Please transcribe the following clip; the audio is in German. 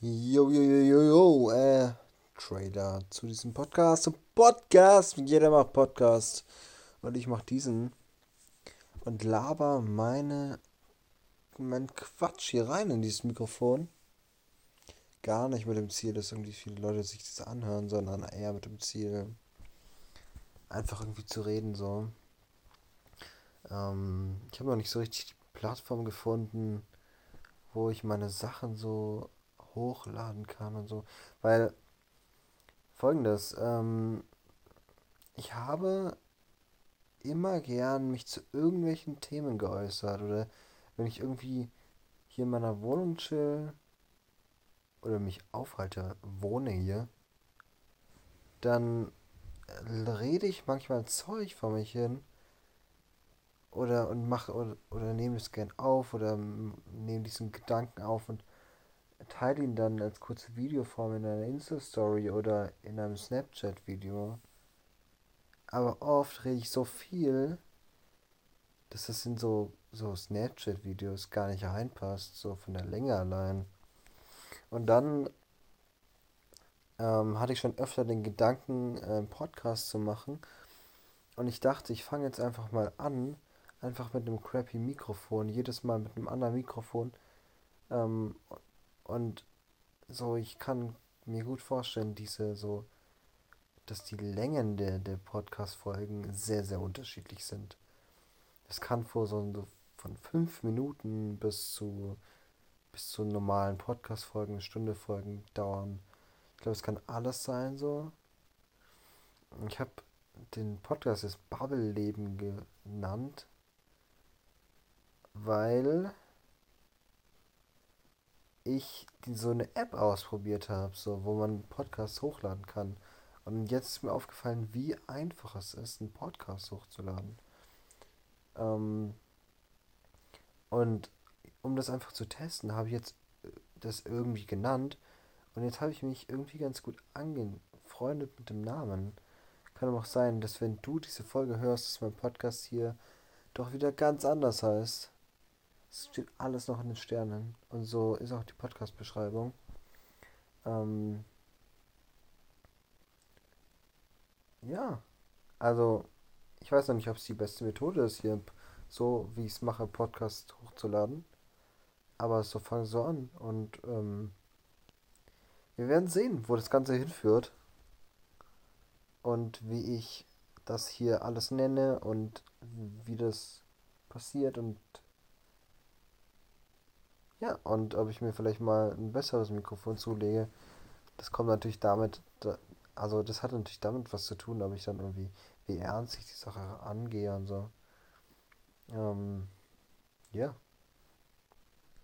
Jo, jo, jo, jo, jo, äh, Trailer zu diesem Podcast. Podcast, jeder macht Podcast. Und ich mach diesen. Und laber meine, mein Quatsch hier rein in dieses Mikrofon. Gar nicht mit dem Ziel, dass irgendwie viele Leute sich das anhören, sondern eher mit dem Ziel, einfach irgendwie zu reden, so. Ähm, ich habe noch nicht so richtig die Plattform gefunden, wo ich meine Sachen so hochladen kann und so. Weil folgendes, ähm, ich habe immer gern mich zu irgendwelchen Themen geäußert oder wenn ich irgendwie hier in meiner Wohnung chill oder mich aufhalte, wohne hier, dann rede ich manchmal Zeug vor mich hin oder und mache oder, oder nehme es gern auf oder nehme diesen Gedanken auf und teile ihn dann als kurze Videoform in einer Insta-Story oder in einem Snapchat-Video. Aber oft rede ich so viel, dass das in so, so Snapchat-Videos gar nicht reinpasst, so von der Länge allein. Und dann ähm, hatte ich schon öfter den Gedanken, einen Podcast zu machen. Und ich dachte, ich fange jetzt einfach mal an, einfach mit einem crappy Mikrofon, jedes Mal mit einem anderen Mikrofon. Ähm, und so, ich kann mir gut vorstellen, diese so, dass die Längen der, der Podcast-Folgen sehr, sehr unterschiedlich sind. Es kann vor so, so von fünf Minuten bis zu bis zu normalen Podcast-Folgen, Stunde Folgen dauern. Ich glaube, es kann alles sein so. Ich habe den Podcast das Bubble-Leben genannt, weil ich so eine App ausprobiert habe, so, wo man Podcasts hochladen kann. Und jetzt ist mir aufgefallen, wie einfach es ist, einen Podcast hochzuladen. Ähm, und um das einfach zu testen, habe ich jetzt äh, das irgendwie genannt. Und jetzt habe ich mich irgendwie ganz gut angefreundet mit dem Namen. Kann aber auch sein, dass wenn du diese Folge hörst, dass mein Podcast hier doch wieder ganz anders heißt. Es steht alles noch in den Sternen. Und so ist auch die Podcast-Beschreibung. Ähm ja, also ich weiß noch nicht, ob es die beste Methode ist, hier so wie ich es mache, Podcast hochzuladen. Aber so fangen so an. Und ähm, wir werden sehen, wo das Ganze hinführt. Und wie ich das hier alles nenne und wie das passiert und ja, und ob ich mir vielleicht mal ein besseres Mikrofon zulege, das kommt natürlich damit, also das hat natürlich damit was zu tun, ob ich dann irgendwie, wie ernst ich die Sache angehe und so. Ähm, ja.